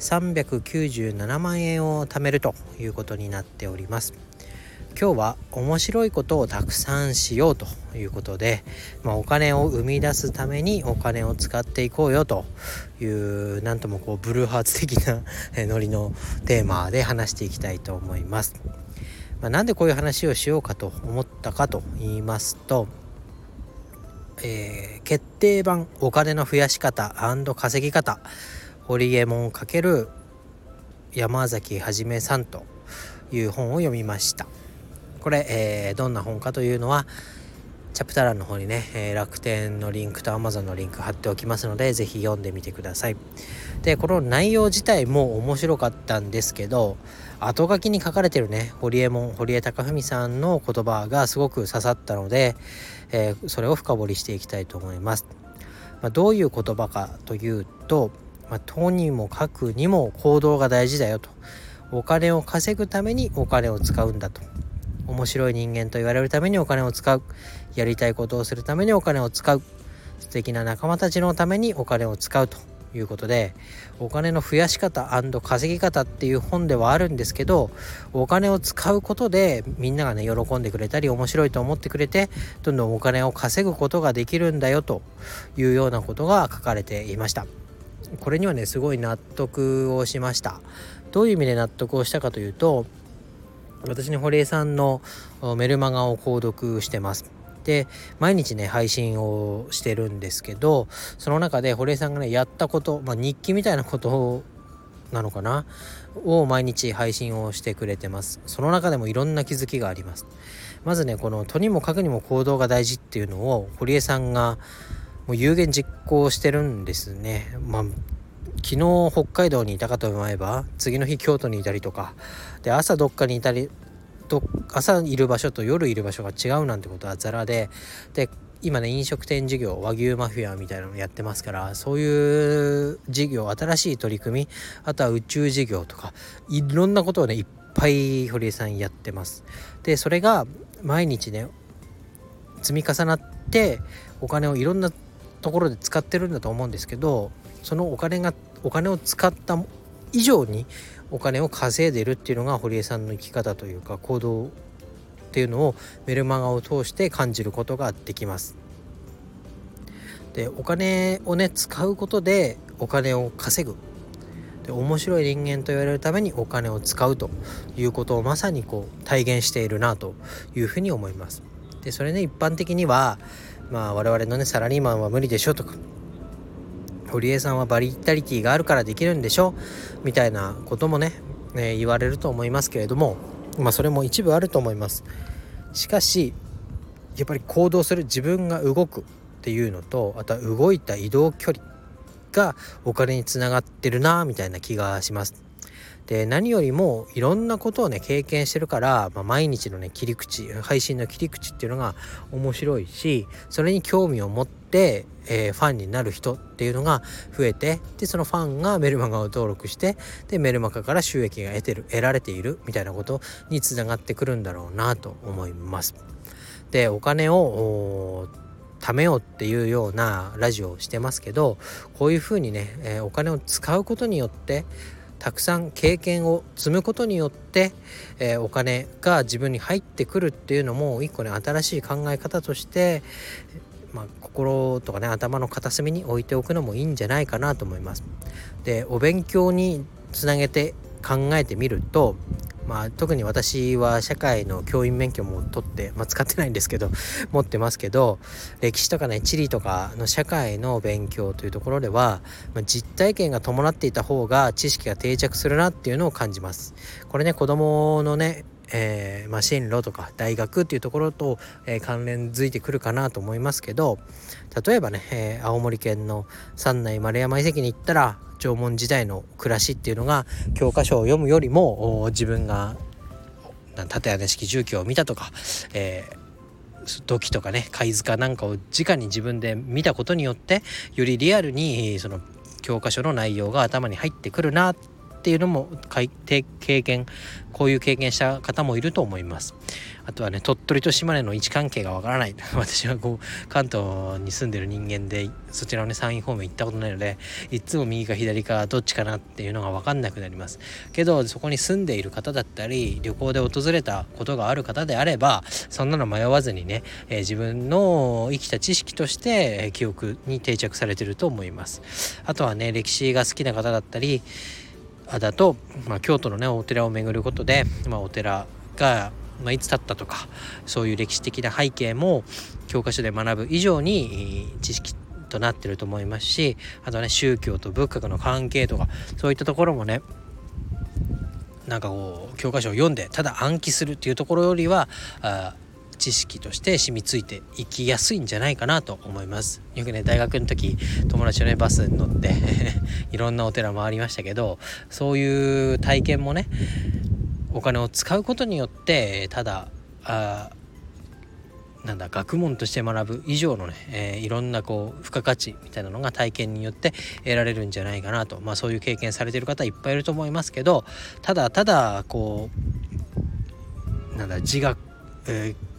397万円を貯めるということになっております今日は面白いことをたくさんしようということで、まあ、お金を生み出すためにお金を使っていこうよというなんともこうブルーハーツ的なノリのテーマで話していきたいと思います。まあ、なんでこういう話をしようかと思ったかと言いますと、えー、決定版お金の増やし方稼ぎ方ホリエモン×山崎はじめさんという本を読みました。これ、えー、どんな本かというのはチャプター欄の方にね、えー、楽天のリンクと Amazon のリンク貼っておきますので是非読んでみてくださいでこの内容自体も面白かったんですけど後書きに書かれてるね堀江門堀江貴文さんの言葉がすごく刺さったので、えー、それを深掘りしていきたいと思います、まあ、どういう言葉かというと、まあ、とにもかくにも行動が大事だよと。お金を稼ぐためにお金を使うんだと。面白い人間と言われるためにお金を使う。やりたいことをするためにお金を使う。素敵な仲間たちのためにお金を使うということでお金の増やし方稼ぎ方っていう本ではあるんですけどお金を使うことでみんながね喜んでくれたり面白いと思ってくれてどんどんお金を稼ぐことができるんだよというようなことが書かれていました。これにはねすごい納得をしました。どういう意味で納得をしたかというと私に堀江さんのメルマガを購読してます。で毎日ね配信をしてるんですけどその中で堀江さんがねやったこと、まあ、日記みたいなことなのかな？を毎日配信をしてくれてます。その中でもいろんな気づきがあります。まずねこのとにもかくにも行動が大事っていうのを堀江さんがもう有言実行してるんですね。まあ昨日北海道にいたかと思えば次の日京都にいたりとかで朝どっかにいたりと朝いる場所と夜いる場所が違うなんてことはザラでで今ね飲食店事業和牛マフィアみたいなのやってますからそういう事業新しい取り組みあとは宇宙事業とかいろんなことをねいっぱい堀江さんやってます。でそれが毎日ね積み重なってお金をいろんなところで使ってるんだと思うんですけどそのお金がお金を使った以上にお金を稼いでるっていうのが堀江さんの生き方というか行動っていうのをメルマガを通して感じることができます。でお金をね使うことでお金を稼ぐで面白い人間と言われるためにお金を使うということをまさにこう体現しているなというふうに思います。でそれね一般的にはまあ我々のねサラリーマンは無理でしょとか堀江さんはバリタリティがあるからできるんでしょみたいなこともね、ね、言われると思いますけれどもまあそれも一部あると思います。しかしやっぱり行動する自分が動くっていうのとあとは動いた移動距離がお金につながってるなみたいな気がします。で何よりもいろんなことをね経験してるから、まあ、毎日のね切り口配信の切り口っていうのが面白いしそれに興味を持って、えー、ファンになる人っていうのが増えてでそのファンがメルマガを登録してでメルマガから収益が得てる得られているみたいなことにつながってくるんだろうなと思います。でお金を貯めようっていうようなラジオをしてますけどこういうふうにね、えー、お金を使うことによってたくさん経験を積むことによって、えー、お金が自分に入ってくるっていうのも一個ね新しい考え方として、まあ、心とかね頭の片隅に置いておくのもいいんじゃないかなと思います。でお勉強につなげて考えてみるとまあ、特に私は社会の教員免許も取って、まあ、使ってないんですけど 持ってますけど歴史とかね地理とかの社会の勉強というところでは、まあ、実体験が伴っていた方が知識が定着するなっていうのを感じます。これね子供のねえー、まあ、進路とか大学っていうところと、えー、関連づいてくるかなと思いますけど例えばね、えー、青森県の三内丸山遺跡に行ったら縄文時代の暮らしっていうのが教科書を読むよりも自分が縦屋根式住居を見たとか、えー、土器とかね貝塚なんかを直に自分で見たことによってよりリアルにその教科書の内容が頭に入ってくるなっっていうのも経験こういう経験した方もいると思います。あとはね鳥取と島根の位置関係がわからない。私はこう関東に住んでる人間でそちらのね山陰方面行ったことないのでいつも右か左かどっちかなっていうのが分かんなくなります。けどそこに住んでいる方だったり旅行で訪れたことがある方であればそんなの迷わずにね、えー、自分の生きた知識として、え記憶に定着されてると思います。あとはね歴史が好きな方だったりだと、まあ、京都のねお寺を巡ることで、まあ、お寺が、まあ、いつ建ったとかそういう歴史的な背景も教科書で学ぶ以上に知識となってると思いますしあとね宗教と仏教の関係とかそういったところもねなんかこう教科書を読んでただ暗記するっていうところよりはあ知識として染みついていきやすいんじゃないかなと思います。よくね大学の時友達とねバスに乗って いろんなお寺回りましたけどそういう体験もねお金を使うことによってただあなんだ学問として学ぶ以上のね、えー、いろんなこう付加価値みたいなのが体験によって得られるんじゃないかなと。まあそういう経験されてる方いっぱいいると思いますけどただただこうなんだ自学、えー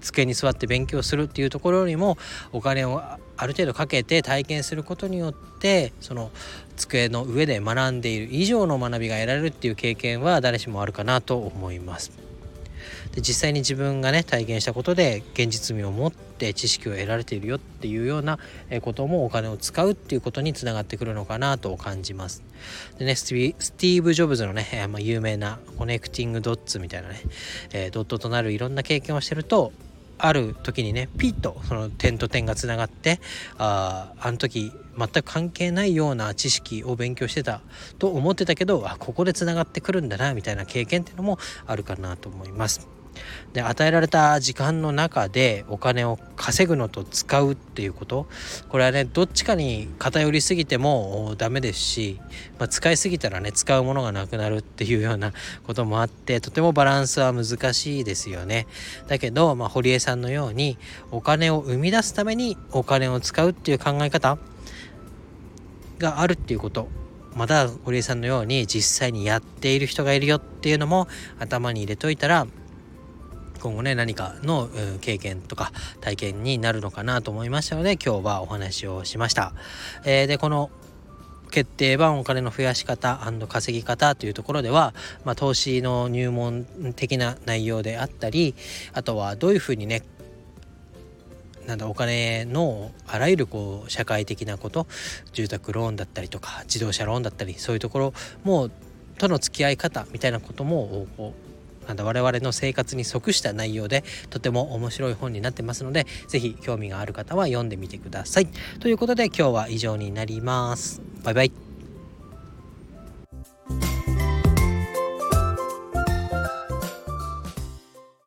机に座って勉強するっていうところよりもお金をある程度かけて体験することによってその机の上で学んでいる以上の学びが得られるっていう経験は誰しもあるかなと思います。で実際に自分がね体験したことで現実味を持って知識を得られているよっていうようなこともお金を使うっていうことにつながってくるのかなと感じます。でねスティーブ・ジョブズのね、まあ、有名なコネクティング・ドッツみたいなね、えー、ドットとなるいろんな経験をしてるとある時にねピッとその点と点がつながってああの時全く関係ないような知識を勉強してたと思ってたけどあここでつながってくるんだなみたいな経験っていうのもあるかなと思います。で与えられた時間の中でお金を稼ぐのと使うっていうこと。これはねどっちかに偏りすぎてもダメですし、まあ、使いすぎたらね使うものがなくなるっていうようなこともあってとてもバランスは難しいですよね。だけど、まあ、堀江さんのようにお金を生み出すためにお金を使うっていう考え方があるっていうこと。また堀江さんのように実際にやっている人がいるよっていうのも頭に入れといたら今後ね何かの、経験とか体験になるのかなと思いましたので今日はお話をしました。えー、でこの決定版お金の増やし方稼ぎ方というところでは、まあ、投資の入門的な内容であったりあとはどういうふうにねなんだお金のあらゆるこう社会的なこと住宅ローンだったりとか自動車ローンだったりそういうところもとの付き合い方みたいなこともなんだ我々の生活に即した内容でとても面白い本になってますので是非興味がある方は読んでみてください。ということで今日は以上になります。バイバイ。